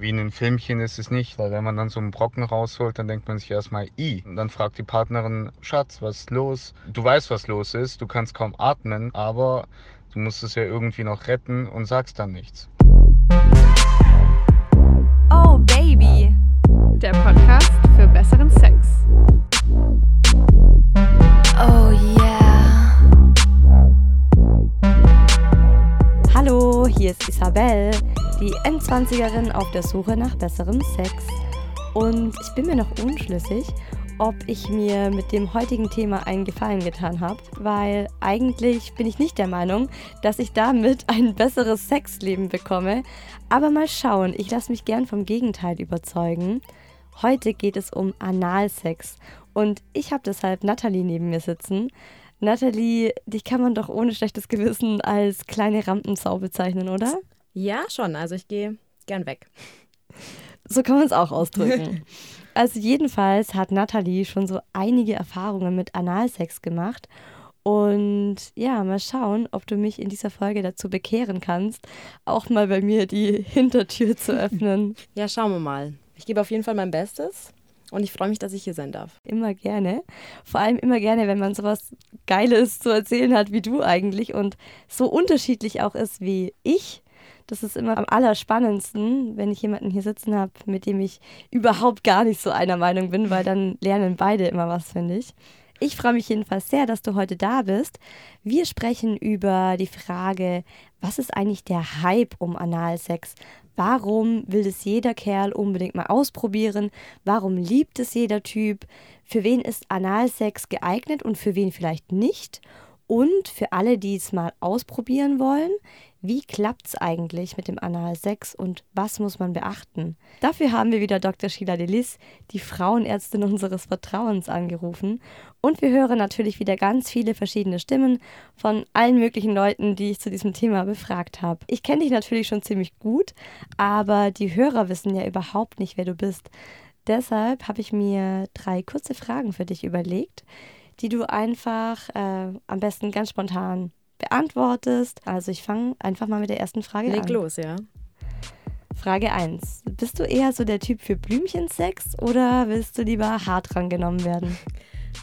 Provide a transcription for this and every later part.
Wie in den Filmchen ist es nicht, weil wenn man dann so einen Brocken rausholt, dann denkt man sich erstmal, i. Und dann fragt die Partnerin, Schatz, was ist los? Du weißt, was los ist, du kannst kaum atmen, aber du musst es ja irgendwie noch retten und sagst dann nichts. Oh Baby, der Podcast für besseren Sex. Oh yeah. Hallo, hier ist Isabel, die Endzwanzigerin auf der Suche nach besserem Sex. Und ich bin mir noch unschlüssig, ob ich mir mit dem heutigen Thema einen Gefallen getan habe, weil eigentlich bin ich nicht der Meinung, dass ich damit ein besseres Sexleben bekomme. Aber mal schauen, ich lasse mich gern vom Gegenteil überzeugen. Heute geht es um Analsex und ich habe deshalb Nathalie neben mir sitzen. Nathalie, dich kann man doch ohne schlechtes Gewissen als kleine Rampensau bezeichnen, oder? Ja, schon. Also ich gehe gern weg. So kann man es auch ausdrücken. also jedenfalls hat Nathalie schon so einige Erfahrungen mit Analsex gemacht. Und ja, mal schauen, ob du mich in dieser Folge dazu bekehren kannst, auch mal bei mir die Hintertür zu öffnen. Ja, schauen wir mal. Ich gebe auf jeden Fall mein Bestes und ich freue mich, dass ich hier sein darf. Immer gerne. Vor allem immer gerne, wenn man sowas Geiles zu erzählen hat wie du eigentlich und so unterschiedlich auch ist wie ich. Das ist immer am allerspannendsten, wenn ich jemanden hier sitzen habe, mit dem ich überhaupt gar nicht so einer Meinung bin, weil dann lernen beide immer was, finde ich. Ich freue mich jedenfalls sehr, dass du heute da bist. Wir sprechen über die Frage, was ist eigentlich der Hype um Analsex? Warum will es jeder Kerl unbedingt mal ausprobieren? Warum liebt es jeder Typ? Für wen ist Analsex geeignet und für wen vielleicht nicht? Und für alle, die es mal ausprobieren wollen, wie klappt es eigentlich mit dem Analsex und was muss man beachten? Dafür haben wir wieder Dr. Sheila Delis, die Frauenärztin unseres Vertrauens, angerufen. Und wir hören natürlich wieder ganz viele verschiedene Stimmen von allen möglichen Leuten, die ich zu diesem Thema befragt habe. Ich kenne dich natürlich schon ziemlich gut, aber die Hörer wissen ja überhaupt nicht, wer du bist. Deshalb habe ich mir drei kurze Fragen für dich überlegt, die du einfach äh, am besten ganz spontan beantwortest. Also ich fange einfach mal mit der ersten Frage Leg an. Leg los, ja. Frage 1. Bist du eher so der Typ für Blümchensex oder willst du lieber hart rangenommen werden?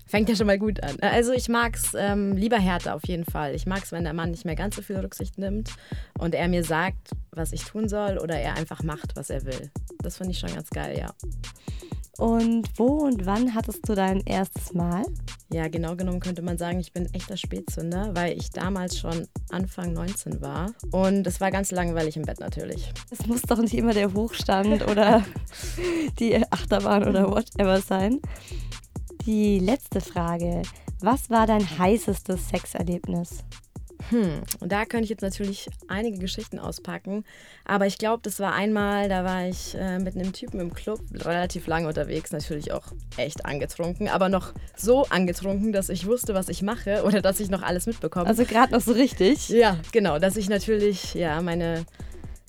Fängt ja schon mal gut an. Also ich mag es ähm, lieber härter auf jeden Fall. Ich mag es, wenn der Mann nicht mehr ganz so viel Rücksicht nimmt und er mir sagt, was ich tun soll oder er einfach macht, was er will. Das finde ich schon ganz geil, ja. Und wo und wann hattest du dein erstes Mal? Ja, genau genommen könnte man sagen, ich bin echter Spätzünder, weil ich damals schon Anfang 19 war. Und es war ganz langweilig im Bett natürlich. Es muss doch nicht immer der Hochstand oder die Achterbahn oder whatever sein. Die letzte Frage. Was war dein heißestes Sexerlebnis? Hm, und da könnte ich jetzt natürlich einige Geschichten auspacken. Aber ich glaube, das war einmal, da war ich äh, mit einem Typen im Club relativ lange unterwegs, natürlich auch echt angetrunken, aber noch so angetrunken, dass ich wusste, was ich mache oder dass ich noch alles mitbekomme. Also gerade noch so richtig? Ja, genau, dass ich natürlich, ja, meine,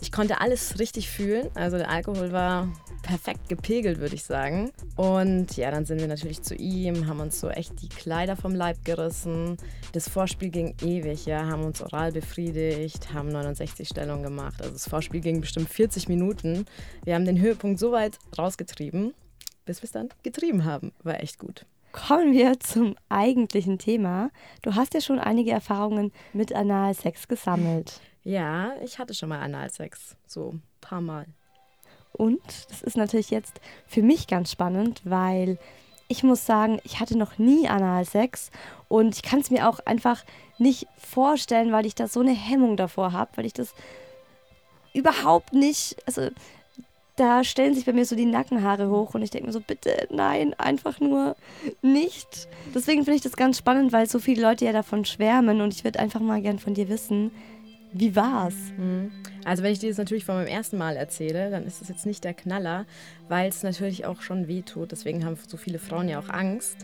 ich konnte alles richtig fühlen. Also der Alkohol war perfekt gepegelt, würde ich sagen. Und ja, dann sind wir natürlich zu ihm, haben uns so echt die Kleider vom Leib gerissen. Das Vorspiel ging ewig, ja, haben uns oral befriedigt, haben 69 Stellungen gemacht. Also das Vorspiel ging bestimmt 40 Minuten. Wir haben den Höhepunkt so weit rausgetrieben, bis wir es dann getrieben haben. War echt gut. Kommen wir zum eigentlichen Thema. Du hast ja schon einige Erfahrungen mit Analsex gesammelt. Ja, ich hatte schon mal Analsex, so ein paar Mal. Und das ist natürlich jetzt für mich ganz spannend, weil ich muss sagen, ich hatte noch nie Analsex und ich kann es mir auch einfach nicht vorstellen, weil ich da so eine Hemmung davor habe, weil ich das überhaupt nicht, also da stellen sich bei mir so die Nackenhaare hoch und ich denke mir so, bitte, nein, einfach nur nicht. Deswegen finde ich das ganz spannend, weil so viele Leute ja davon schwärmen und ich würde einfach mal gern von dir wissen, wie war's? Mhm. Also wenn ich dir das natürlich von meinem ersten Mal erzähle, dann ist es jetzt nicht der Knaller, weil es natürlich auch schon weh tut. Deswegen haben so viele Frauen ja auch Angst.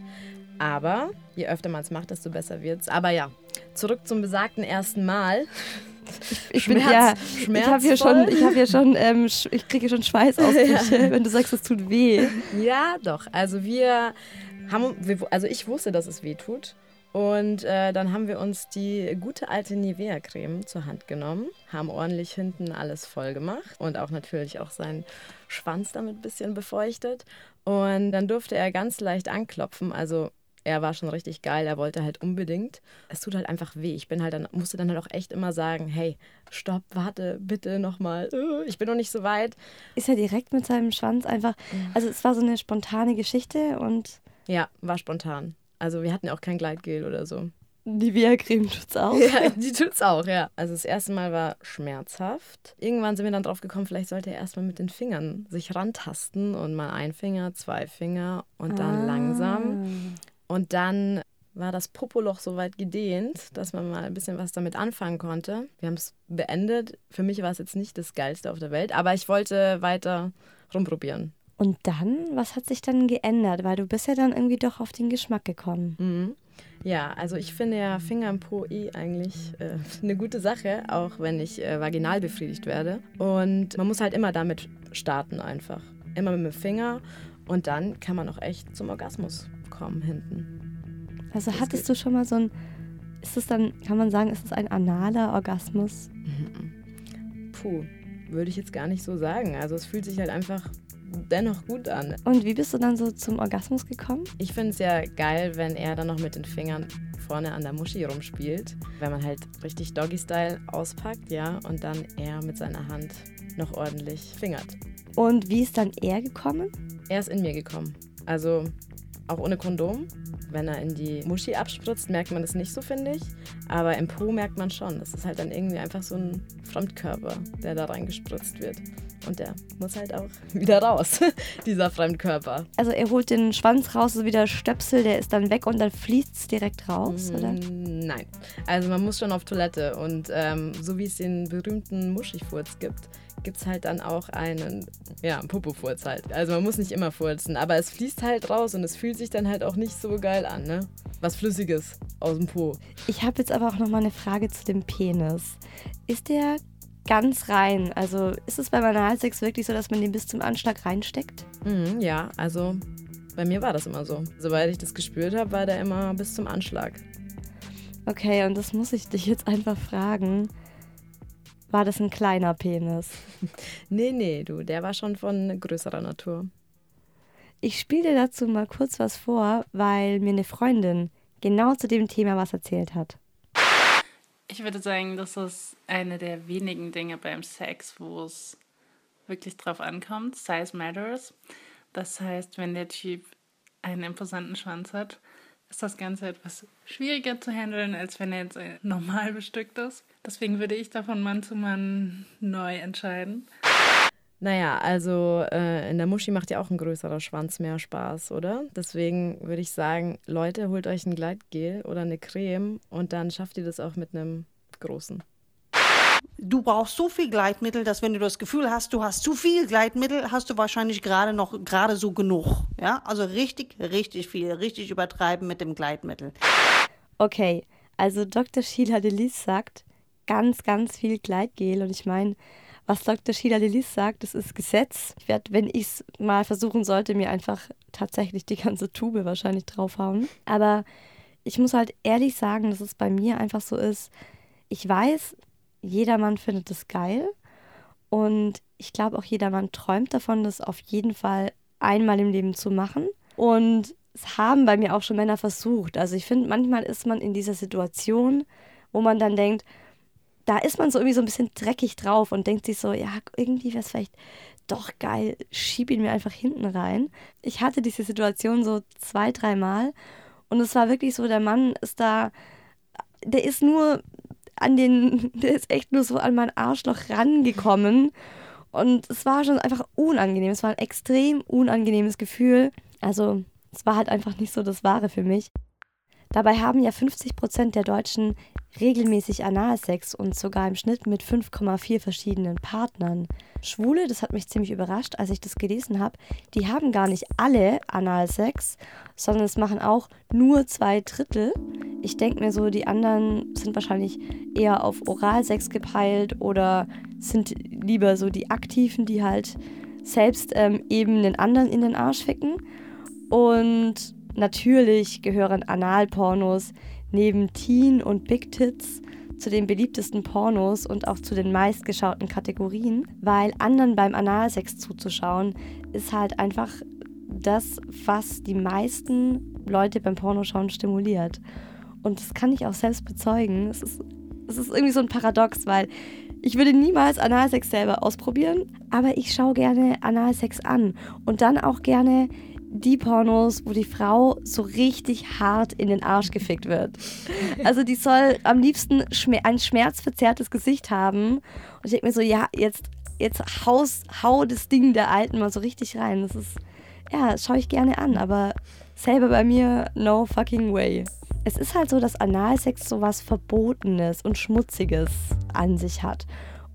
Aber je öfter man es macht, desto besser wird's. Aber ja, zurück zum besagten ersten Mal. Ich bin ja, ich habe hier schon, ich habe hier schon, ähm, ich kriege schon Schweißausbrüche, ja. wenn du sagst, es tut weh. Ja, doch. Also wir haben, also ich wusste, dass es weh tut Und äh, dann haben wir uns die gute alte Nivea-Creme zur Hand genommen, haben ordentlich hinten alles voll gemacht und auch natürlich auch seinen Schwanz damit ein bisschen befeuchtet. Und dann durfte er ganz leicht anklopfen. Also er war schon richtig geil, er wollte halt unbedingt. Es tut halt einfach weh. Ich bin halt dann, musste dann halt auch echt immer sagen, hey, stopp, warte, bitte nochmal. Äh, ich bin noch nicht so weit. Ist er direkt mit seinem Schwanz einfach. Also es war so eine spontane Geschichte und. Ja, war spontan. Also wir hatten auch kein Gleitgel oder so. Die Via-Creme tut's auch. Ja, die tut's auch, ja. Also das erste Mal war schmerzhaft. Irgendwann sind wir dann drauf gekommen, vielleicht sollte er erstmal mit den Fingern sich rantasten und mal ein Finger, zwei Finger und dann Ah. langsam. Und dann war das Popoloch so weit gedehnt, dass man mal ein bisschen was damit anfangen konnte. Wir haben es beendet. Für mich war es jetzt nicht das Geilste auf der Welt, aber ich wollte weiter rumprobieren. Und dann, was hat sich dann geändert? Weil du bist ja dann irgendwie doch auf den Geschmack gekommen. Mhm. Ja, also ich finde ja Finger im Po eh eigentlich äh, eine gute Sache, auch wenn ich äh, vaginal befriedigt werde. Und man muss halt immer damit starten einfach. Immer mit dem Finger und dann kann man auch echt zum Orgasmus kommen hinten. Also Das hattest geht. du schon mal so ein. Ist es dann, kann man sagen, ist es ein analer Orgasmus? Puh, würde ich jetzt gar nicht so sagen. Also es fühlt sich halt einfach dennoch gut an. Und wie bist du dann so zum Orgasmus gekommen? Ich finde es ja geil, wenn er dann noch mit den Fingern vorne an der Muschi rumspielt. Wenn man halt richtig Doggy-Style auspackt, ja, und dann er mit seiner Hand noch ordentlich fingert. Und wie ist dann er gekommen? Er ist in mir gekommen. Also auch ohne Kondom. Wenn er in die Muschi abspritzt, merkt man das nicht so, finde ich. Aber im Po merkt man schon. Das ist halt dann irgendwie einfach so ein Fremdkörper, der da reingespritzt wird. Und der muss halt auch wieder raus, dieser Fremdkörper. Also er holt den Schwanz raus, so wie der Stöpsel, der ist dann weg und dann fließt es direkt raus, oder? Mm, Nein. Also man muss schon auf Toilette. Und ähm, so wie es den berühmten Muschifurz gibt, gibt es halt dann auch einen, ja, Popofurz halt. Also man muss nicht immer furzen, aber es fließt halt raus und es fühlt sich dann halt auch nicht so geil an, ne? Was Flüssiges aus dem Po. Ich habe jetzt aber auch noch mal eine Frage zu dem Penis. Ist der ganz rein? Also ist es beim Analsex wirklich so, dass man den bis zum Anschlag reinsteckt? Mhm, ja, also bei mir war das immer so. Sobald ich das gespürt habe, war der immer bis zum Anschlag. Okay, und das muss ich dich jetzt einfach fragen. War das ein kleiner Penis? Nee, nee, du, der war schon von größerer Natur. Ich spiele dir dazu mal kurz was vor, weil mir eine Freundin genau zu dem Thema was erzählt hat. Ich würde sagen, das ist eine der wenigen Dinge beim Sex, wo es wirklich drauf ankommt. Size matters. Das heißt, wenn der Typ einen imposanten Schwanz hat, ist das Ganze etwas schwieriger zu handeln, als wenn er jetzt äh, normal bestückt ist. Deswegen würde ich da von Mann zu Mann neu entscheiden. Naja, also äh, in der Muschi macht ja auch ein größerer Schwanz mehr Spaß, oder? Deswegen würde ich sagen, Leute, holt euch ein Gleitgel oder eine Creme und dann schafft ihr das auch mit einem großen. Du brauchst so viel Gleitmittel, dass wenn du das Gefühl hast, du hast zu viel Gleitmittel, hast du wahrscheinlich gerade noch gerade so genug. Ja, also richtig, richtig viel, richtig übertreiben mit dem Gleitmittel. Okay, also Dr. Sheila Delis sagt ganz, ganz viel Gleitgel und ich meine, was Dr. Sheila Delis sagt, das ist Gesetz. Ich werde, wenn ich es mal versuchen sollte, mir einfach tatsächlich die ganze Tube wahrscheinlich draufhauen. Aber ich muss halt ehrlich sagen, dass es bei mir einfach so ist, ich weiß, jedermann findet es geil und ich glaube auch jedermann träumt davon, das auf jeden Fall einmal im Leben zu machen. Und es haben bei mir auch schon Männer versucht. Also ich finde, manchmal ist man in dieser Situation, wo man dann denkt, da ist man so irgendwie so ein bisschen dreckig drauf und denkt sich so, ja, irgendwie wäre es vielleicht doch geil, schieb ihn mir einfach hinten rein. Ich hatte diese Situation so zwei, dreimal und es war wirklich so, der Mann ist da, der ist nur an den, der ist echt nur so an mein Arschloch rangekommen und es war schon einfach unangenehm. Es war ein extrem unangenehmes Gefühl. Also es war halt einfach nicht so das Wahre für mich. Dabei haben ja 50 Prozent der Deutschen regelmäßig Analsex und sogar im Schnitt mit 5,4 verschiedenen Partnern. Schwule, das hat mich ziemlich überrascht, als ich das gelesen habe, die haben gar nicht alle Analsex, sondern es machen auch nur zwei Drittel. Ich denke mir so, die anderen sind wahrscheinlich eher auf Oralsex gepeilt oder sind lieber so die Aktiven, die halt selbst ähm, eben den anderen in den Arsch ficken. Und natürlich gehören Analpornos neben Teen und Big Tits zu den beliebtesten Pornos und auch zu den meistgeschauten Kategorien, weil anderen beim Analsex zuzuschauen ist halt einfach das, was die meisten Leute beim Pornoschauen stimuliert. Und das kann ich auch selbst bezeugen. Es ist, es ist irgendwie so ein Paradox, weil ich würde niemals Analsex selber ausprobieren, aber ich schaue gerne Analsex an und dann auch gerne die Pornos, wo die Frau so richtig hart in den Arsch gefickt wird. Also die soll am liebsten ein schmerzverzerrtes Gesicht haben. Und ich denke mir so, ja, jetzt, jetzt haus, hau das Ding der Alten mal so richtig rein. Das ist, ja, schaue ich gerne an, aber selber bei mir, no fucking way. Es ist halt so, dass Analsex so was Verbotenes und Schmutziges an sich hat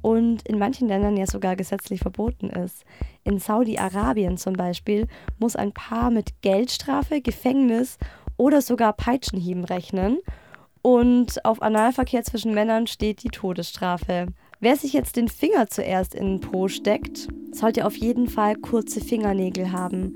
und in manchen Ländern ja sogar gesetzlich verboten ist. In Saudi-Arabien zum Beispiel muss ein Paar mit Geldstrafe, Gefängnis oder sogar Peitschenhieben rechnen. Und auf Analverkehr zwischen Männern steht die Todesstrafe. Wer sich jetzt den Finger zuerst in den Po steckt, sollte auf jeden Fall kurze Fingernägel haben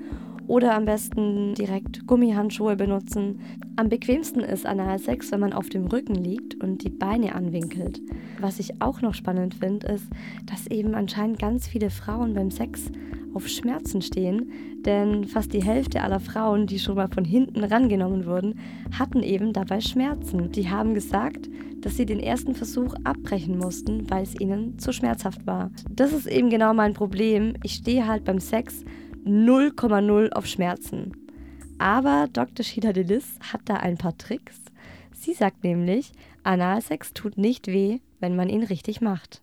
oder am besten direkt Gummihandschuhe benutzen. Am bequemsten ist Analsex, wenn man auf dem Rücken liegt und die Beine anwinkelt. Was ich auch noch spannend finde, ist, dass eben anscheinend ganz viele Frauen beim Sex auf Schmerzen stehen, denn fast die Hälfte aller Frauen, die schon mal von hinten rangenommen wurden, hatten eben dabei Schmerzen. Die haben gesagt, dass sie den ersten Versuch abbrechen mussten, weil es ihnen zu schmerzhaft war. Das ist eben genau mein Problem. Ich stehe halt beim Sex 0,0 auf Schmerzen. Aber Dr. Sheila Delis hat da ein paar Tricks. Sie sagt nämlich, Analsex tut nicht weh, wenn man ihn richtig macht.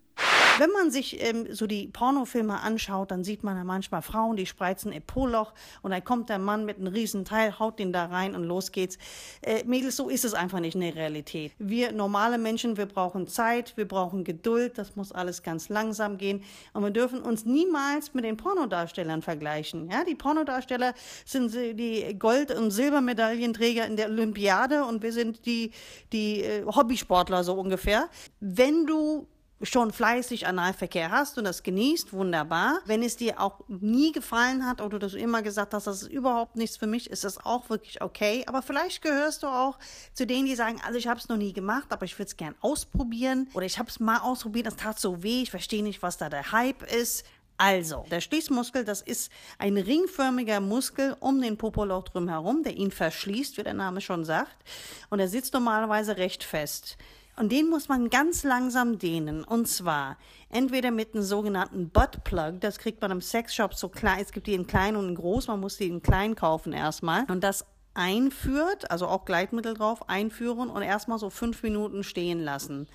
Wenn man sich ähm, so die Pornofilme anschaut, dann sieht man ja manchmal Frauen, die spreizen ein Po-Loch und dann kommt der Mann mit einem riesen Teil, haut den da rein und los geht's. Äh, Mädels, so ist es einfach nicht in der Realität. Wir normale Menschen, wir brauchen Zeit, wir brauchen Geduld, das muss alles ganz langsam gehen und wir dürfen uns niemals mit den Pornodarstellern vergleichen. Ja, die Pornodarsteller sind die Gold- und Silbermedaillenträger in der Olympiade und wir sind die, die äh, Hobbysportler so ungefähr. Wenn du schon fleißig Analverkehr hast und das genießt, wunderbar. Wenn es dir auch nie gefallen hat oder du immer gesagt hast, das ist überhaupt nichts für mich, ist das auch wirklich okay. Aber vielleicht gehörst du auch zu denen, die sagen, also ich habe es noch nie gemacht, aber ich würde es gern ausprobieren oder ich habe es mal ausprobiert, das tat so weh, ich verstehe nicht, was da der Hype ist. Also, der Schließmuskel, das ist ein ringförmiger Muskel um den Popoloch drumherum, der ihn verschließt, wie der Name schon sagt. Und er sitzt normalerweise recht fest. Und den muss man ganz langsam dehnen. Und zwar entweder mit einem sogenannten Buttplug, das kriegt man im Sexshop so klein, es gibt die in klein und in groß, man muss die in klein kaufen erstmal. Und das einführt, also auch Gleitmittel drauf, einführen und erstmal so fünf Minuten stehen lassen.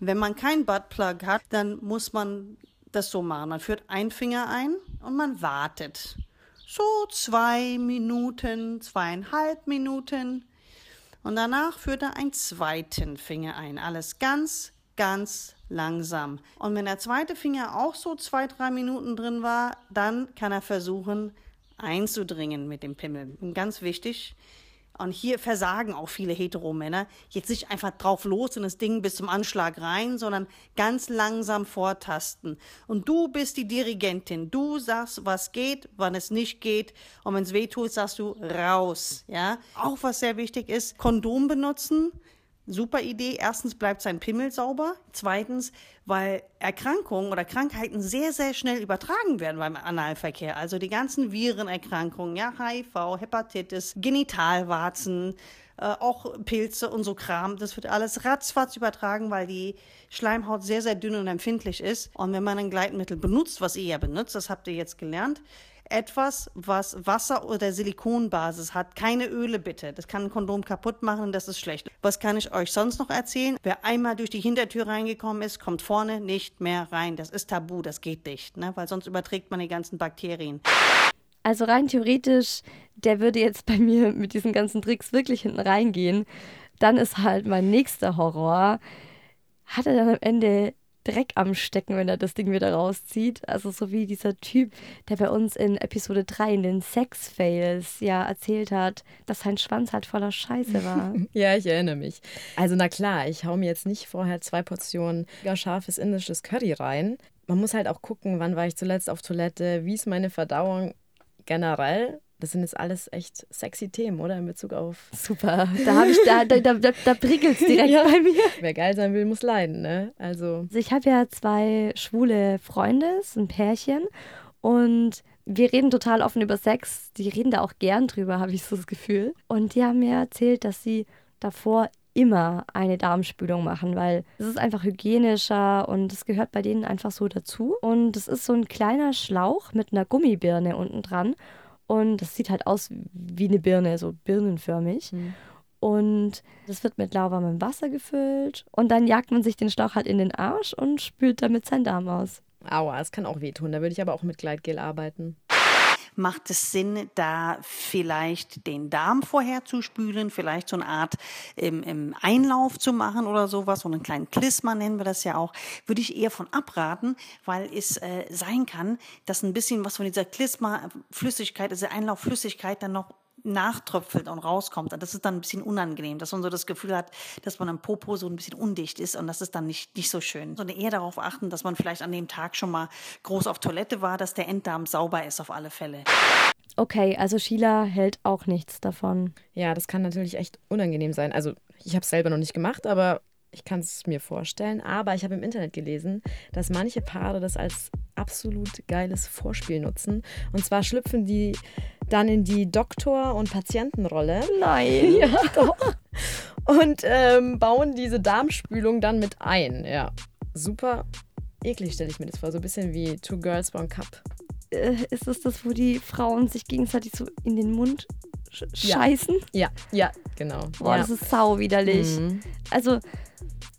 Wenn man keinen Buttplug hat, dann muss man das so machen. Man führt einen Finger ein und man wartet. So zwei Minuten, zweieinhalb Minuten. Und danach führt er einen zweiten Finger ein. Alles ganz, ganz langsam. Und wenn der zweite Finger auch so zwei, drei Minuten drin war, dann kann er versuchen einzudringen mit dem Pimmel. Und ganz wichtig, und hier versagen auch viele Heteromänner. Jetzt nicht einfach drauf los in das Ding bis zum Anschlag rein, sondern ganz langsam vortasten. Und du bist die Dirigentin. Du sagst, was geht, wann es nicht geht. Und wenn es weh tut, sagst du raus. Ja. Auch was sehr wichtig ist, Kondom benutzen. Super Idee. Erstens bleibt sein Pimmel sauber. Zweitens, weil Erkrankungen oder Krankheiten sehr, sehr schnell übertragen werden beim Analverkehr. Also die ganzen Virenerkrankungen, ja, HIV, Hepatitis, Genitalwarzen, äh, auch Pilze und so Kram. Das wird alles ratzfatz übertragen, weil die Schleimhaut sehr, sehr dünn und empfindlich ist. Und wenn man ein Gleitmittel benutzt, was ihr ja benutzt, das habt ihr jetzt gelernt, etwas, was Wasser- oder Silikonbasis hat. Keine Öle bitte. Das kann ein Kondom kaputt machen und das ist schlecht. Was kann ich euch sonst noch erzählen? Wer einmal durch die Hintertür reingekommen ist, kommt vorne nicht mehr rein. Das ist tabu, das geht nicht, ne? weil sonst überträgt man die ganzen Bakterien. Also rein theoretisch, der würde jetzt bei mir mit diesen ganzen Tricks wirklich hinten reingehen. Dann ist halt mein nächster Horror. Hat er dann am Ende Dreck am Stecken, wenn er das Ding wieder rauszieht. Also so wie dieser Typ, der bei uns in Episode 3 in den Sex-Fails ja erzählt hat, dass sein Schwanz halt voller Scheiße war. ja, ich erinnere mich. Also na klar, ich hau mir jetzt nicht vorher zwei Portionen scharfes indisches Curry rein. Man muss halt auch gucken, wann war ich zuletzt auf Toilette, wie ist meine Verdauung generell. Das sind jetzt alles echt sexy Themen, oder? In Bezug auf. Super. Da habe ich, da, da, da, da prickelt es direkt Ja. bei mir. Wer geil sein will, muss leiden, ne? Also. Also ich habe ja zwei schwule Freunde, ein Pärchen. Und wir reden total offen über Sex. Die reden da auch gern drüber, habe ich so das Gefühl. Und die haben mir erzählt, dass sie davor immer eine Darmspülung machen, weil es ist einfach hygienischer und es gehört bei denen einfach so dazu. Und es ist so ein kleiner Schlauch mit einer Gummibirne unten dran. Und das sieht halt aus wie eine Birne, so birnenförmig. Und das wird mit lauwarmem Wasser gefüllt. Und dann jagt man sich den Schlauch halt in den Arsch und spült damit seinen Darm aus. Aua, es kann auch wehtun. Da würde ich aber auch mit Gleitgel arbeiten. Macht es Sinn, da vielleicht den Darm vorher zu spülen, vielleicht so eine Art ähm, ähm, Einlauf zu machen oder sowas, so einen kleinen Klisma nennen wir das ja auch, würde ich eher von abraten, weil es äh, sein kann, dass ein bisschen was von dieser Klisma-Flüssigkeit, diese Einlaufflüssigkeit dann noch nachtröpfelt und rauskommt. Und das ist dann ein bisschen unangenehm, dass man so das Gefühl hat, dass man am Popo so ein bisschen undicht ist und das ist dann nicht, nicht so schön. Sondern eher darauf achten, dass man vielleicht an dem Tag schon mal groß auf Toilette war, dass der Enddarm sauber ist auf alle Fälle. Okay, also Sheila hält auch nichts davon. Ja, das kann natürlich echt unangenehm sein. Also, ich habe es selber noch nicht gemacht, aber ich kann es mir vorstellen. Aber ich habe im Internet gelesen, dass manche Paare das als absolut geiles Vorspiel nutzen. Und zwar schlüpfen die dann in die Doktor- und Patientenrolle. Nein. Ja, doch. Und ähm, bauen diese Darmspülung dann mit ein. Ja, super eklig stelle ich mir das vor. So ein bisschen wie Two Girls, One Cup. Äh, ist das das, wo die Frauen sich gegenseitig so in den Mund sch Ja. scheißen? Ja, ja, genau. Boah, ja. das ist sau widerlich. Mhm. Also,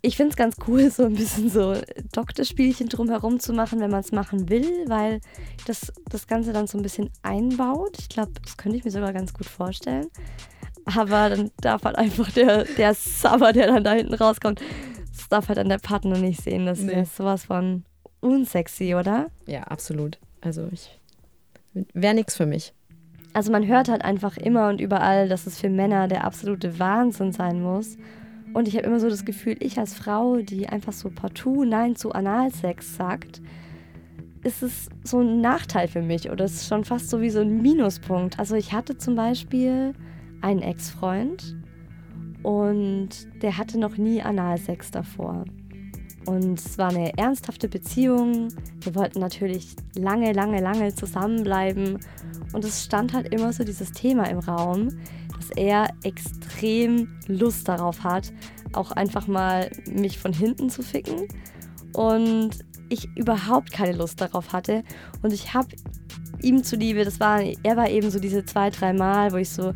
ich finde es ganz cool, so ein bisschen so Doktorspielchen drumherum zu machen, wenn man es machen will, weil das das Ganze dann so ein bisschen einbaut. Ich glaube, das könnte ich mir sogar ganz gut vorstellen. Aber dann darf halt einfach der, der Sabber, der dann da hinten rauskommt, das darf halt dann der Partner nicht sehen. Das Nee. ist sowas von unsexy, oder? Ja, absolut. Also ich wäre nichts für mich. Also man hört halt einfach immer und überall, dass es für Männer der absolute Wahnsinn sein muss. Und ich habe immer so das Gefühl, ich als Frau, die einfach so partout Nein zu Analsex sagt, ist es so ein Nachteil für mich oder es ist schon fast so wie so ein Minuspunkt. Also ich hatte zum Beispiel einen Ex-Freund und der hatte noch nie Analsex davor. Und es war eine ernsthafte Beziehung. Wir wollten natürlich lange, lange, lange zusammenbleiben. Und es stand halt immer so dieses Thema im Raum, dass er extrem Lust darauf hat, auch einfach mal mich von hinten zu ficken. Und ich überhaupt keine Lust darauf hatte. Und ich habe ihm zuliebe, das war, er war eben so diese zwei, drei Mal, wo ich so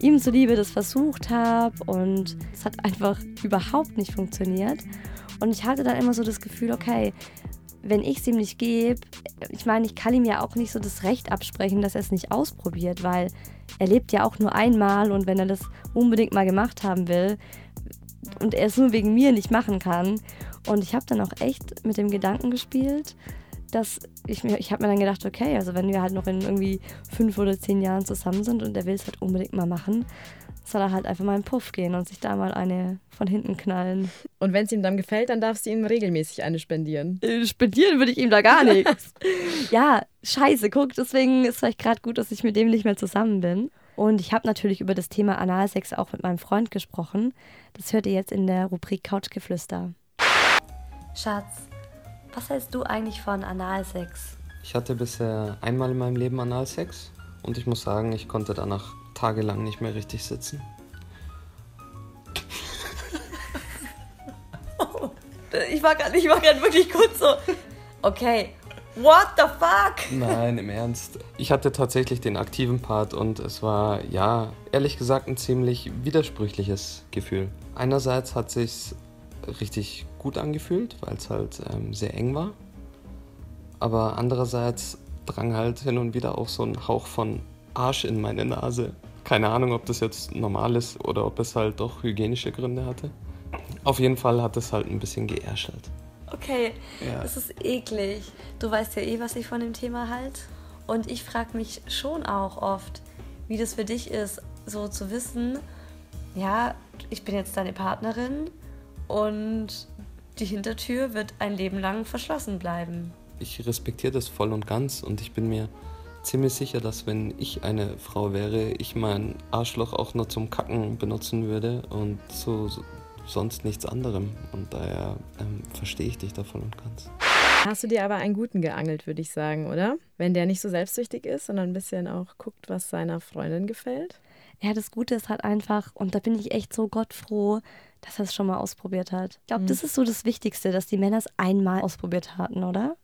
ihm zuliebe das versucht habe. Und es hat einfach überhaupt nicht funktioniert. Und ich hatte dann immer so das Gefühl, okay, wenn ich es ihm nicht gebe, ich meine, ich kann ihm ja auch nicht so das Recht absprechen, dass er es nicht ausprobiert, weil er lebt ja auch nur einmal und wenn er das unbedingt mal gemacht haben will und er es nur wegen mir nicht machen kann. Und ich habe dann auch echt mit dem Gedanken gespielt, dass ich mir, ich habe mir dann gedacht, okay, also wenn wir halt noch in irgendwie fünf oder zehn Jahren zusammen sind und er will es halt unbedingt mal machen, soll er halt einfach mal in Puff gehen und sich da mal eine von hinten knallen. Und wenn es ihm dann gefällt, dann darfst du ihm regelmäßig eine spendieren. Äh, Spendieren würde ich ihm da gar nichts. ja, scheiße, guck, deswegen ist vielleicht gerade gut, dass ich mit dem nicht mehr zusammen bin. Und ich habe natürlich über das Thema Analsex auch mit meinem Freund gesprochen. Das hört ihr jetzt in der Rubrik Couchgeflüster. Schatz, was hältst du eigentlich von Analsex? Ich hatte bisher einmal in meinem Leben Analsex und ich muss sagen, ich konnte danach tagelang nicht mehr richtig sitzen. Ich war gerade ich war grad wirklich kurz so, okay, what the fuck? Nein, im Ernst. Ich hatte tatsächlich den aktiven Part und es war, ja, ehrlich gesagt ein ziemlich widersprüchliches Gefühl. Einerseits hat sich's richtig gut angefühlt, weil es halt ähm, sehr eng war. Aber andererseits drang halt hin und wieder auch so ein Hauch von Arsch in meine Nase. Keine Ahnung, ob das jetzt normal ist oder ob es halt doch hygienische Gründe hatte. Auf jeden Fall hat es halt ein bisschen geärschelt. Okay, Ja. das ist eklig. Du weißt ja eh, was ich von dem Thema halt. Und ich frage mich schon auch oft, wie das für dich ist, so zu wissen, ja, ich bin jetzt deine Partnerin und die Hintertür wird ein Leben lang verschlossen bleiben. ich respektiere das voll und ganz und ich bin mir ziemlich sicher, dass wenn ich eine Frau wäre, ich mein Arschloch auch nur zum Kacken benutzen würde und zu sonst nichts anderem. Und daher ähm, verstehe ich dich davon und ganz. Hast du dir aber einen guten geangelt, würde ich sagen, oder? Wenn der nicht so selbstsüchtig ist, sondern ein bisschen auch guckt, was seiner Freundin gefällt. Ja, das Gute ist halt einfach, und da bin ich echt so gottfroh, dass er es schon mal ausprobiert hat. Ich glaube, mhm. das ist so das Wichtigste, dass die Männer es einmal ausprobiert hatten, oder?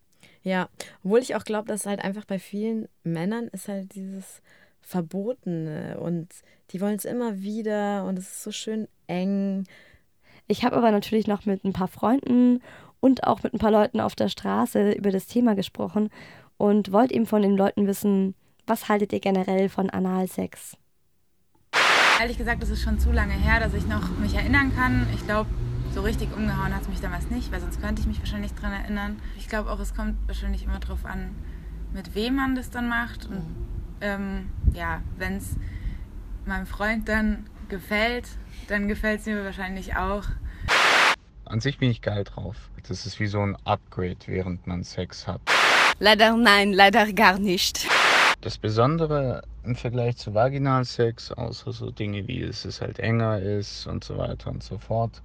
Ja, obwohl ich auch glaube, dass halt einfach bei vielen Männern ist halt dieses Verbotene und die wollen es immer wieder und es ist so schön eng. Ich habe aber natürlich noch mit ein paar Freunden und auch mit ein paar Leuten auf der Straße über das Thema gesprochen und wollte eben von den Leuten wissen, was haltet ihr generell von Analsex? Ehrlich gesagt, es ist schon zu lange her, dass ich noch mich erinnern kann. Ich glaube, so richtig umgehauen hat es mich damals nicht, weil sonst könnte ich mich wahrscheinlich daran erinnern. Ich glaube auch, es kommt wahrscheinlich immer darauf an, mit wem man das dann macht. Und ähm, ja, wenn es meinem Freund dann gefällt, dann gefällt es mir wahrscheinlich auch. An sich bin ich geil drauf. Das ist wie so ein Upgrade, während man Sex hat. Leider nein, leider gar nicht. Das Besondere im Vergleich zu Vaginalsex, außer so Dinge wie es ist halt enger ist und so weiter und so fort,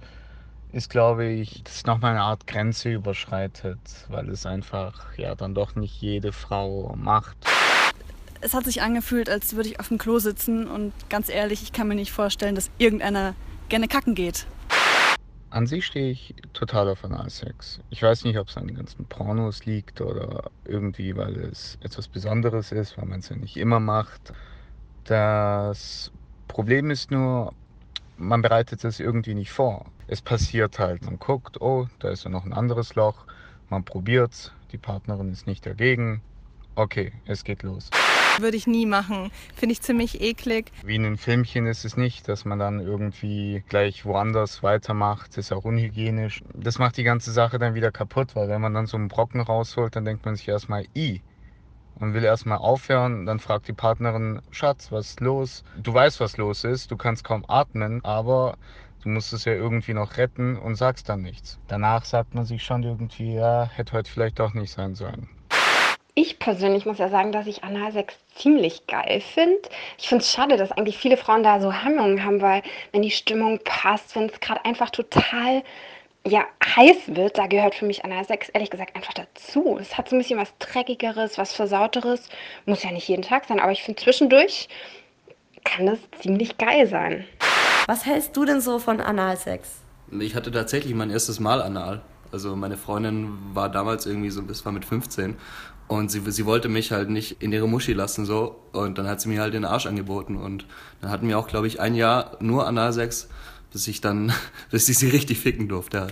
ist, glaube ich, dass nochmal eine Art Grenze überschreitet, weil es einfach ja dann doch nicht jede Frau macht. Es hat sich angefühlt, als würde ich auf dem Klo sitzen und ganz ehrlich, ich kann mir nicht vorstellen, dass irgendeiner gerne kacken geht. An sich stehe ich total auf Analsex. Ich weiß nicht, ob es an den ganzen Pornos liegt oder irgendwie, weil es etwas Besonderes ist, weil man es ja nicht immer macht. Das Problem ist nur, man bereitet es irgendwie nicht vor. Es passiert halt. Man guckt, oh, da ist ja noch ein anderes Loch. Man probiert die Partnerin ist nicht dagegen. Okay, es geht los. Würde ich nie machen. Finde ich ziemlich eklig. Wie in einem Filmchen ist es nicht, dass man dann irgendwie gleich woanders weitermacht. Das ist auch unhygienisch. Das macht die ganze Sache dann wieder kaputt, weil wenn man dann so einen Brocken rausholt, dann denkt man sich erstmal, i, und will erstmal aufhören. Dann fragt die Partnerin, Schatz, was ist los? Du weißt, was los ist, du kannst kaum atmen, aber du musst es ja irgendwie noch retten und sagst dann nichts. Danach sagt man sich schon irgendwie, ja, hätte heute vielleicht doch nicht sein sollen. Ich persönlich muss ja sagen, dass ich Analsex ziemlich geil finde. Ich finde es schade, dass eigentlich viele Frauen da so Hemmungen haben, weil wenn die Stimmung passt, wenn es gerade einfach total ja, heiß wird, da gehört für mich Analsex ehrlich gesagt einfach dazu. Es hat so ein bisschen was Dreckigeres, was Versauteres. Muss ja nicht jeden Tag sein, aber ich finde zwischendurch kann das ziemlich geil sein. Was hältst du denn so von Analsex? Ich hatte tatsächlich mein erstes Mal Anal. Also meine Freundin war damals irgendwie so, das war mit 15 und sie, sie wollte mich halt nicht in ihre Muschi lassen so und dann hat sie mir halt den Arsch angeboten und dann hatten wir auch glaube ich ein Jahr nur Analsex bis ich dann, bis ich sie richtig ficken durfte.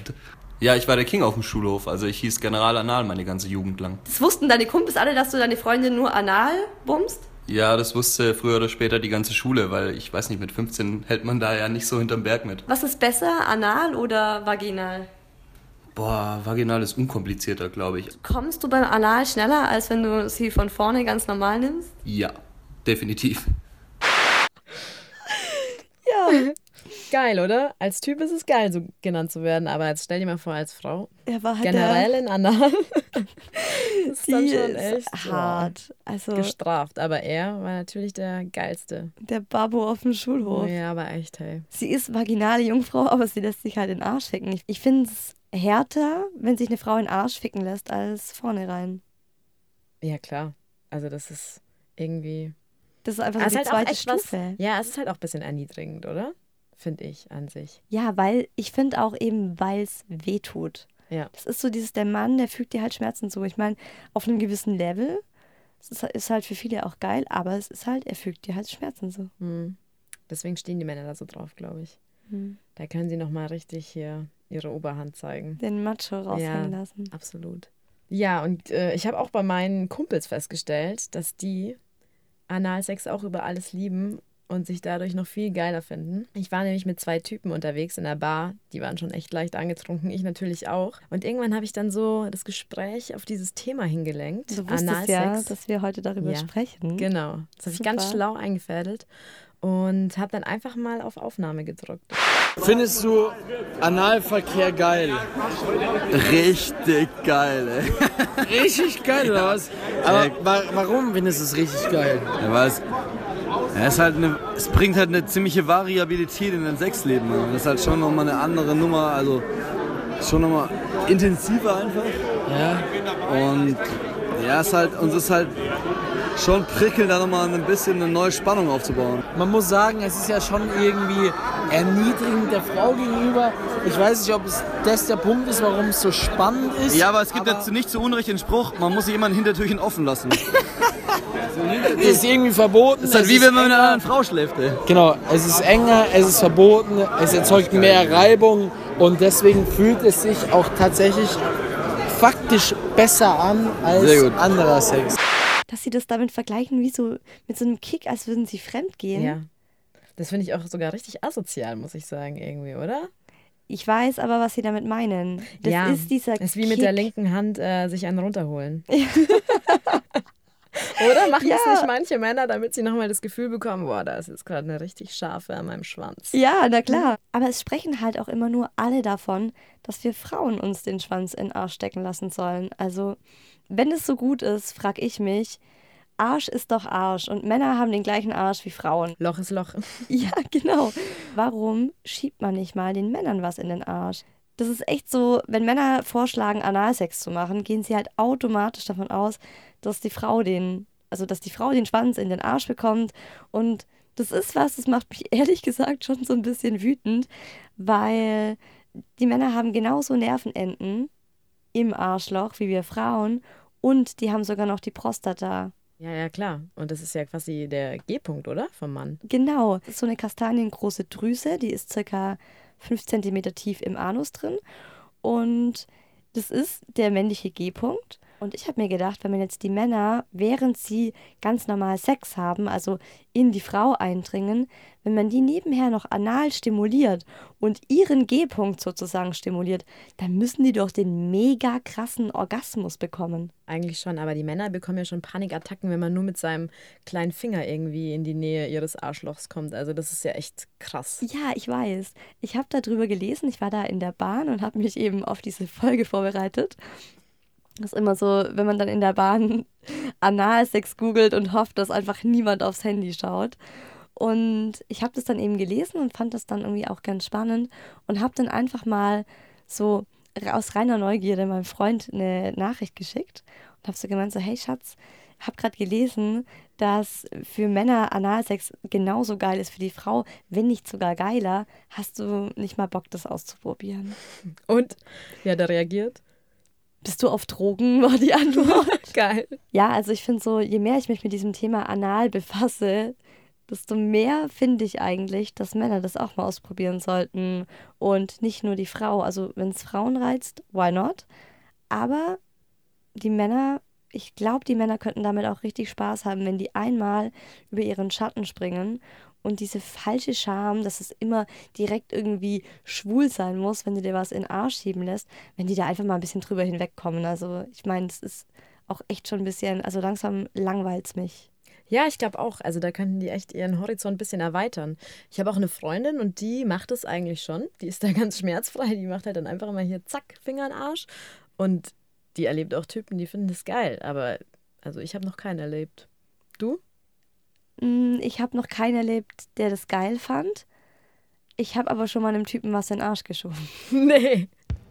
Ja, ich war der King auf dem Schulhof, also ich hieß General Anal meine ganze Jugend lang. Das wussten deine Kumpels alle, dass du deine Freundin nur anal bummst? Ja, das wusste früher oder später die ganze Schule, weil ich weiß nicht, mit 15 hält man da ja nicht so hinterm Berg mit. Was ist besser, anal oder vaginal? Boah, vaginal ist unkomplizierter, glaube ich. Kommst du beim Anal schneller, als wenn du sie von vorne ganz normal nimmst? Ja, definitiv. ja. Geil, oder? Als Typ ist es geil, so genannt zu werden, aber jetzt stell dir mal vor, als Frau. Er war halt generell in Anal. das ist dann schon echt hart. Also, gestraft. Aber er war natürlich der geilste. Der Babo auf dem Schulhof. Ja, aber echt, hey. Sie ist vaginale Jungfrau, aber sie lässt sich halt in den Arsch ficken. Ich, finde es härter, wenn sich eine Frau in den Arsch ficken lässt, als vorne rein. Ja, klar. Also das ist irgendwie. Das ist einfach so die halt zweite Stufe. Was, ja, es ist halt auch ein bisschen erniedrigend, oder? Finde ich an sich. Ja, weil ich finde auch eben, weil es weh tut. Ja. Das ist so dieses, der Mann, der fügt dir halt Schmerzen zu. Ich meine, auf einem gewissen Level, es ist, ist, halt für viele auch geil, aber es ist halt, er fügt dir halt Schmerzen zu. Mhm. Deswegen stehen die Männer da so drauf, glaube ich. Mhm. Da können sie nochmal richtig hier ihre Oberhand zeigen. Den Macho raushängen ja, lassen. Absolut. Ja, und äh, ich habe auch bei meinen Kumpels festgestellt, dass die Analsex auch über alles lieben und sich dadurch noch viel geiler finden. Ich war nämlich mit zwei Typen unterwegs in der Bar, die waren schon echt leicht angetrunken, ich natürlich auch. Und irgendwann habe ich dann so das Gespräch auf dieses Thema hingelenkt. Du wusstest Analsex. ja, dass wir heute darüber ja, sprechen. Genau, das habe ich ganz schlau eingefädelt. und habe dann einfach mal auf Aufnahme gedrückt. Findest du Analverkehr geil? Richtig geil, ey. Richtig geil, oder was? Aber wa warum findest du es richtig geil? Ja, weil es, ja, es, halt eine, es bringt halt eine ziemliche Variabilität in dein Sexleben. Und das ist halt schon nochmal eine andere Nummer, also schon nochmal intensiver einfach. Ja. Und ja, es ist halt, uns ist halt schon prickelnd, da nochmal ein bisschen eine neue Spannung aufzubauen. Man muss sagen, es ist ja schon irgendwie erniedrigend der Frau gegenüber. Ich weiß nicht, ob es das der Punkt ist, warum es so spannend ist. Ja, aber es gibt jetzt nicht zu Unrecht den Spruch, man muss sich immer ein Hintertürchen offen lassen. Das ist irgendwie verboten. Das ist halt wie wenn man mit einer anderen Frau schläft, ey. Genau, es ist enger, es ist verboten, es erzeugt mehr Reibung und deswegen fühlt es sich auch tatsächlich faktisch besser an als anderer Sex. Dass sie das damit vergleichen, wie so mit so einem Kick, als würden sie fremd gehen. Ja. Das finde ich auch sogar richtig asozial, muss ich sagen, irgendwie, oder? Ich weiß aber, was sie damit meinen. Das ja, ist dieser ist wie mit der Kick. linken Hand äh, sich einen runterholen. Oder machen es Ja. nicht manche Männer, damit sie nochmal das Gefühl bekommen, boah, da ist jetzt gerade eine richtig scharfe an meinem Schwanz. Ja, na klar. Aber es sprechen halt auch immer nur alle davon, dass wir Frauen uns den Schwanz in den Arsch stecken lassen sollen. Also, wenn es so gut ist, frag ich mich, Arsch ist doch Arsch und Männer haben den gleichen Arsch wie Frauen. Loch ist Loch. Ja, genau. Warum schiebt man nicht mal den Männern was in den Arsch? Das ist echt so, wenn Männer vorschlagen, Analsex zu machen, gehen sie halt automatisch davon aus, dass die Frau den, also dass die Frau den Schwanz in den Arsch bekommt. Und das ist was, das macht mich ehrlich gesagt schon so ein bisschen wütend, weil die Männer haben genauso Nervenenden im Arschloch wie wir Frauen und die haben sogar noch die Prostata. Ja, ja, klar. Und das ist ja quasi der G-Punkt, oder? Vom Mann. Genau, das ist so eine kastaniengroße Drüse, die ist circa 5 cm tief im Anus drin. Und das ist der männliche G-Punkt. Und ich habe mir gedacht, wenn man jetzt die Männer, während sie ganz normal Sex haben, also in die Frau eindringen, wenn man die nebenher noch anal stimuliert und ihren G-Punkt sozusagen stimuliert, dann müssen die doch den mega krassen Orgasmus bekommen. Eigentlich schon, aber die Männer bekommen ja schon Panikattacken, wenn man nur mit seinem kleinen Finger irgendwie in die Nähe ihres Arschlochs kommt. Also das ist ja echt krass. Ja, ich weiß. Ich habe darüber gelesen. Ich war da in der Bahn und habe mich eben auf diese Folge vorbereitet. Das ist immer so, wenn man dann in der Bahn Analsex googelt und hofft, dass einfach niemand aufs Handy schaut. Und ich habe das dann eben gelesen und fand das dann irgendwie auch ganz spannend und habe dann einfach mal so aus reiner Neugierde meinem Freund eine Nachricht geschickt und habe so gemeint, so hey Schatz, habe gerade gelesen, dass für Männer Analsex genauso geil ist für die Frau, wenn nicht sogar geiler. Hast du nicht mal Bock, das auszuprobieren? Und? Wie hat er reagiert? Bist du auf Drogen, war die Antwort. Geil. Ja, also ich finde so, je mehr ich mich mit diesem Thema Anal befasse, desto mehr finde ich eigentlich, dass Männer das auch mal ausprobieren sollten. Und nicht nur die Frau. Also wenn es Frauen reizt, why not? Aber die Männer, ich glaube, die Männer könnten damit auch richtig Spaß haben, wenn die einmal über ihren Schatten springen und diese falsche Scham, dass es immer direkt irgendwie schwul sein muss, wenn du dir was in den Arsch schieben lässt, wenn die da einfach mal ein bisschen drüber hinwegkommen. Also ich meine, das ist auch echt schon ein bisschen, also langsam langweilt es mich. Ja, ich glaube auch. Also da könnten die echt ihren Horizont ein bisschen erweitern. Ich habe auch eine Freundin und die macht es eigentlich schon. Die ist da ganz schmerzfrei. Die macht halt dann einfach immer hier zack, Finger in den Arsch. Und die erlebt auch Typen, die finden das geil. Aber also ich habe noch keinen erlebt. Du? Mm, Ich habe noch keinen erlebt, der das geil fand. Ich habe aber schon mal einem Typen was in den Arsch geschoben. nee.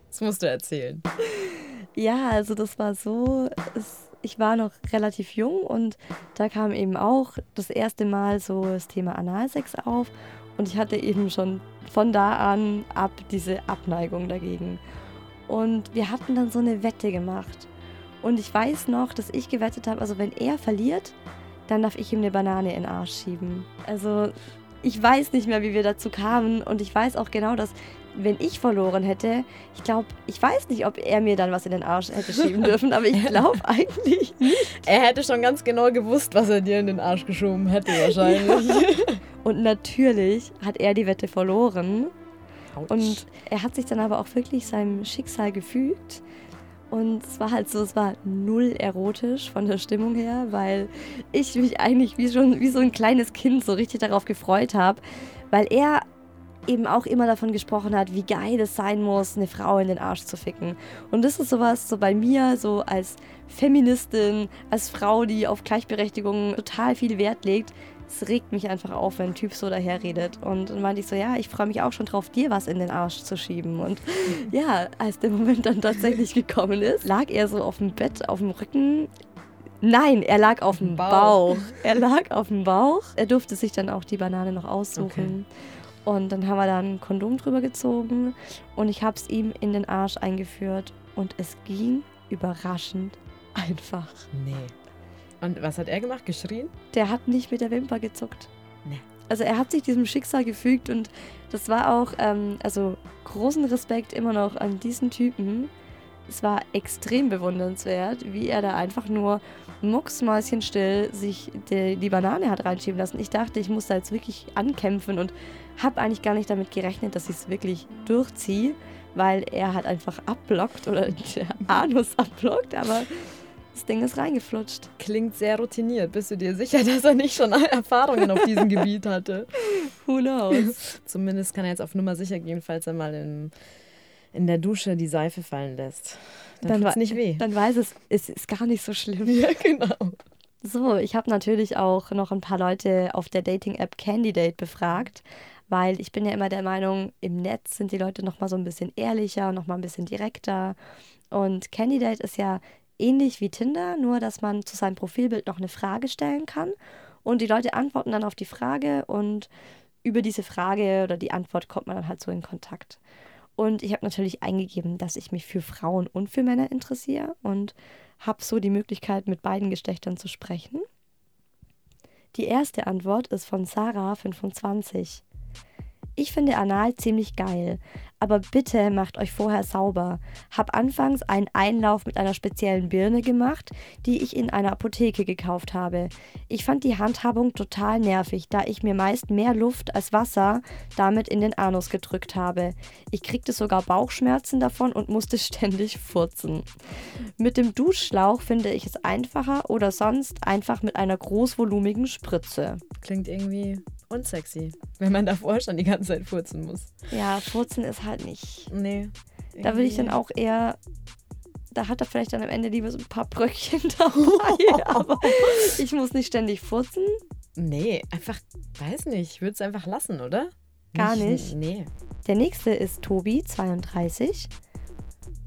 Das musst du erzählen. Ja, also das war so, es, ich war noch relativ jung und da kam eben auch das erste Mal so das Thema Analsex auf und ich hatte eben schon von da an ab diese Abneigung dagegen. Und wir hatten dann so eine Wette gemacht. Und ich weiß noch, dass ich gewettet habe, also wenn er verliert, dann darf ich ihm eine Banane in den Arsch schieben. Also ich weiß nicht mehr, wie wir dazu kamen und ich weiß auch genau, dass wenn ich verloren hätte, ich glaube, ich weiß nicht, ob er mir dann was in den Arsch hätte schieben dürfen, aber ich glaube eigentlich nicht. Er hätte schon ganz genau gewusst, was er dir in den Arsch geschoben hätte wahrscheinlich. Und natürlich hat er die Wette verloren. Und er hat sich dann aber auch wirklich seinem Schicksal gefügt. Und es war halt so, es war null erotisch von der Stimmung her, weil ich mich eigentlich wie schon wie so ein kleines Kind so richtig darauf gefreut habe, weil er eben auch immer davon gesprochen hat, wie geil es sein muss, eine Frau in den Arsch zu ficken. Und das ist sowas so bei mir, so als Feministin, als Frau, die auf Gleichberechtigung total viel Wert legt, es regt mich einfach auf, wenn ein Typ so daherredet. Und dann meinte ich so, ja, ich freue mich auch schon drauf, dir was in den Arsch zu schieben. Und ja, als der Moment dann tatsächlich gekommen ist, lag er so auf dem Bett, auf dem Rücken. Nein, er lag auf dem Bauch. Bauch. Er lag auf dem Bauch. Er durfte sich dann auch die Banane noch aussuchen. Okay. Und dann haben wir dann ein Kondom drüber gezogen und ich habe es ihm in den Arsch eingeführt. Und es ging überraschend einfach. Nee. Und was hat er gemacht? Geschrien? Der hat nicht mit der Wimper gezuckt. Nee. Also er hat sich diesem Schicksal gefügt und das war auch, ähm, also großen Respekt immer noch an diesen Typen. Es war extrem bewundernswert, wie er da einfach nur mucksmäuschenstill sich die, die Banane hat reinschieben lassen. Ich dachte, ich muss da jetzt wirklich ankämpfen und habe eigentlich gar nicht damit gerechnet, dass ich es wirklich durchziehe, weil er halt einfach abblockt oder der Anus abblockt, aber das Ding ist reingeflutscht. Klingt sehr routiniert. Bist du dir sicher, dass er nicht schon Erfahrungen auf diesem Gebiet hatte? Who knows? Zumindest kann er jetzt auf Nummer sicher gehen, falls er mal in, in der Dusche die Seife fallen lässt. Dann, dann nicht weh. Dann weiß es, es ist gar nicht so schlimm. Ja, genau. So, ich habe natürlich auch noch ein paar Leute auf der Dating-App Candidate befragt, weil ich bin ja immer der Meinung, im Netz sind die Leute noch mal so ein bisschen ehrlicher, noch mal ein bisschen direkter. Und Candidate ist ja ähnlich wie Tinder, nur dass man zu seinem Profilbild noch eine Frage stellen kann und die Leute antworten dann auf die Frage und über diese Frage oder die Antwort kommt man dann halt so in Kontakt. Und ich habe natürlich eingegeben, dass ich mich für Frauen und für Männer interessiere und habe so die Möglichkeit, mit beiden Geschlechtern zu sprechen. Die erste Antwort ist von Sarah25. Ich finde Anal ziemlich geil, aber bitte macht euch vorher sauber. Hab anfangs einen Einlauf mit einer speziellen Birne gemacht, die ich in einer Apotheke gekauft habe. Ich fand die Handhabung total nervig, da ich mir meist mehr Luft als Wasser damit in den Anus gedrückt habe. Ich kriegte sogar Bauchschmerzen davon und musste ständig furzen. Mit dem Duschschlauch finde ich es einfacher oder sonst einfach mit einer großvolumigen Spritze. Klingt irgendwie unsexy, wenn man davor schon die ganze Zeit furzen muss. Ja, furzen ist halt nicht. Nee. Da würde ich dann auch eher. Da hat er vielleicht dann am Ende lieber so ein paar Bröckchen dabei. aber ich muss nicht ständig furzen. Nee, einfach, weiß nicht, ich würde es einfach lassen, oder? Gar nicht. Nee. Der nächste ist Tobi, 32.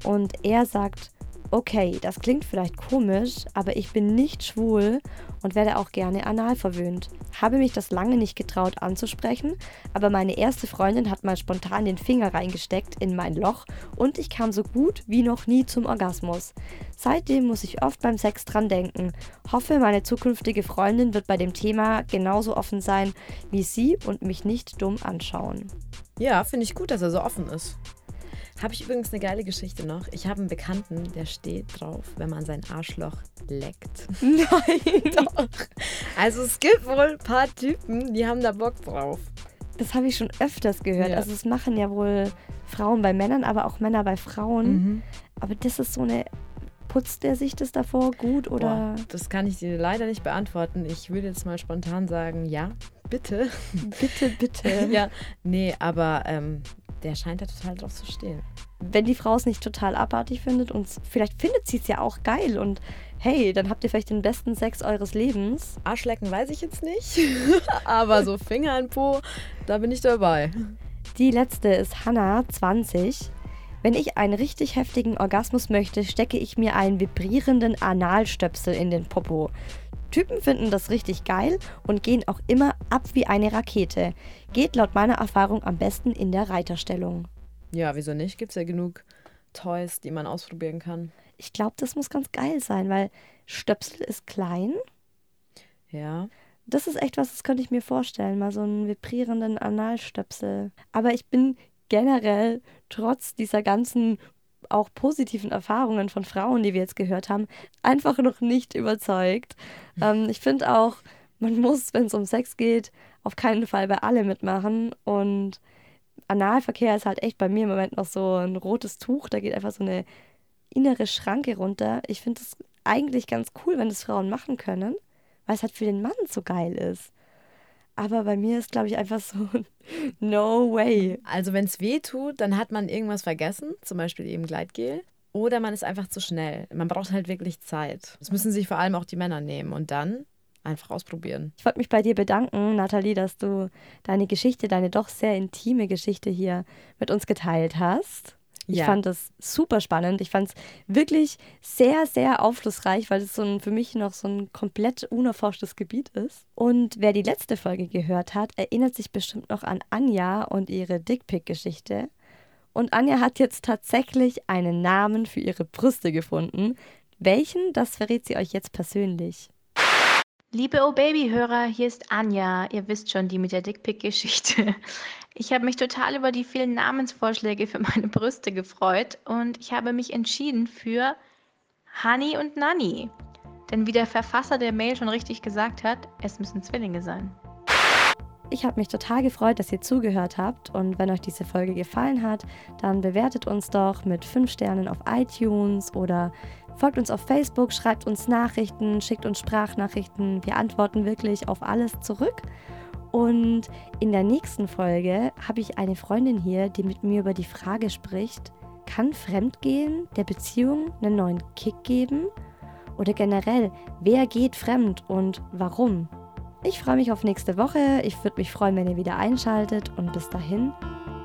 Und er sagt, okay, das klingt vielleicht komisch, aber ich bin nicht schwul und werde auch gerne anal verwöhnt. Habe mich das lange nicht getraut anzusprechen, aber meine erste Freundin hat mal spontan den Finger reingesteckt in mein Loch und ich kam so gut wie noch nie zum Orgasmus. Seitdem muss ich oft beim Sex dran denken. Hoffe, meine zukünftige Freundin wird bei dem Thema genauso offen sein wie sie und mich nicht dumm anschauen. Ja, finde ich gut, dass er so offen ist. Habe ich übrigens eine geile Geschichte noch. Ich habe einen Bekannten, der steht drauf, wenn man sein Arschloch leckt. Nein. Doch. Also es gibt wohl ein paar Typen, die haben da Bock drauf. Das habe ich schon öfters gehört. Ja. Also es machen ja wohl Frauen bei Männern, aber auch Männer bei Frauen. Mhm. Aber das ist so eine Putzt er sich das davor gut oder? Boah, das kann ich dir leider nicht beantworten. Ich würde jetzt mal spontan sagen, ja, bitte. Bitte, bitte. ja, nee, aber ähm, der scheint da total drauf zu stehen. Wenn die Frau es nicht total abartig findet und vielleicht findet sie es ja auch geil und hey, dann habt ihr vielleicht den besten Sex eures Lebens. Arschlecken weiß ich jetzt nicht, aber so Finger in Po, da bin ich dabei. Die letzte ist Hannah, 20. Wenn ich einen richtig heftigen Orgasmus möchte, stecke ich mir einen vibrierenden Analstöpsel in den Popo. Typen finden das richtig geil und gehen auch immer ab wie eine Rakete. Geht laut meiner Erfahrung am besten in der Reiterstellung. Ja, wieso nicht? Gibt es ja genug Toys, die man ausprobieren kann. Ich glaube, das muss ganz geil sein, weil Stöpsel ist klein. Ja. Das ist echt was, das könnte ich mir vorstellen, mal so einen vibrierenden Analstöpsel. Aber ich bin generell trotz dieser ganzen auch positiven Erfahrungen von Frauen, die wir jetzt gehört haben, einfach noch nicht überzeugt. Ähm, ich finde auch, man muss, wenn es um Sex geht, auf keinen Fall bei alle mitmachen. Und Analverkehr ist halt echt bei mir im Moment noch so ein rotes Tuch. Da geht einfach so eine innere Schranke runter. Ich finde es eigentlich ganz cool, wenn das Frauen machen können, weil es halt für den Mann so geil ist. Aber bei mir ist, glaube ich, einfach so, no way. Also wenn es weh tut, dann hat man irgendwas vergessen, zum Beispiel eben Gleitgel. Oder man ist einfach zu schnell. Man braucht halt wirklich Zeit. Das müssen sich vor allem auch die Männer nehmen. Und dann einfach ausprobieren. Ich wollte mich bei dir bedanken, Nathalie, dass du deine Geschichte, deine doch sehr intime Geschichte hier mit uns geteilt hast. Ich Ja. fand das super spannend. Ich fand es wirklich sehr, sehr aufschlussreich, weil es so ein, für mich noch so ein komplett unerforschtes Gebiet ist. Und wer die letzte Folge gehört hat, erinnert sich bestimmt noch an Anja und ihre Dickpick-Geschichte. Und Anja hat jetzt tatsächlich einen Namen für ihre Brüste gefunden. Welchen, das verrät sie euch jetzt persönlich. Liebe Oh Baby-Hörer, hier ist Anja. Ihr wisst schon, die mit der Dickpick-Geschichte. Ich habe mich total über die vielen Namensvorschläge für meine Brüste gefreut und ich habe mich entschieden für Honey und Nanny. Denn wie der Verfasser der Mail schon richtig gesagt hat, es müssen Zwillinge sein. Ich habe mich total gefreut, dass ihr zugehört habt und wenn euch diese Folge gefallen hat, dann bewertet uns doch mit 5 Sternen auf iTunes oder folgt uns auf Facebook, schreibt uns Nachrichten, schickt uns Sprachnachrichten. Wir antworten wirklich auf alles zurück. Und in der nächsten Folge habe ich eine Freundin hier, die mit mir über die Frage spricht, kann Fremdgehen der Beziehung einen neuen Kick geben? Oder generell, wer geht fremd und warum? Ich freue mich auf nächste Woche. Ich würde mich freuen, wenn ihr wieder einschaltet. Und bis dahin,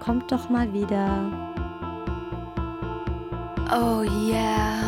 kommt doch mal wieder. Oh yeah.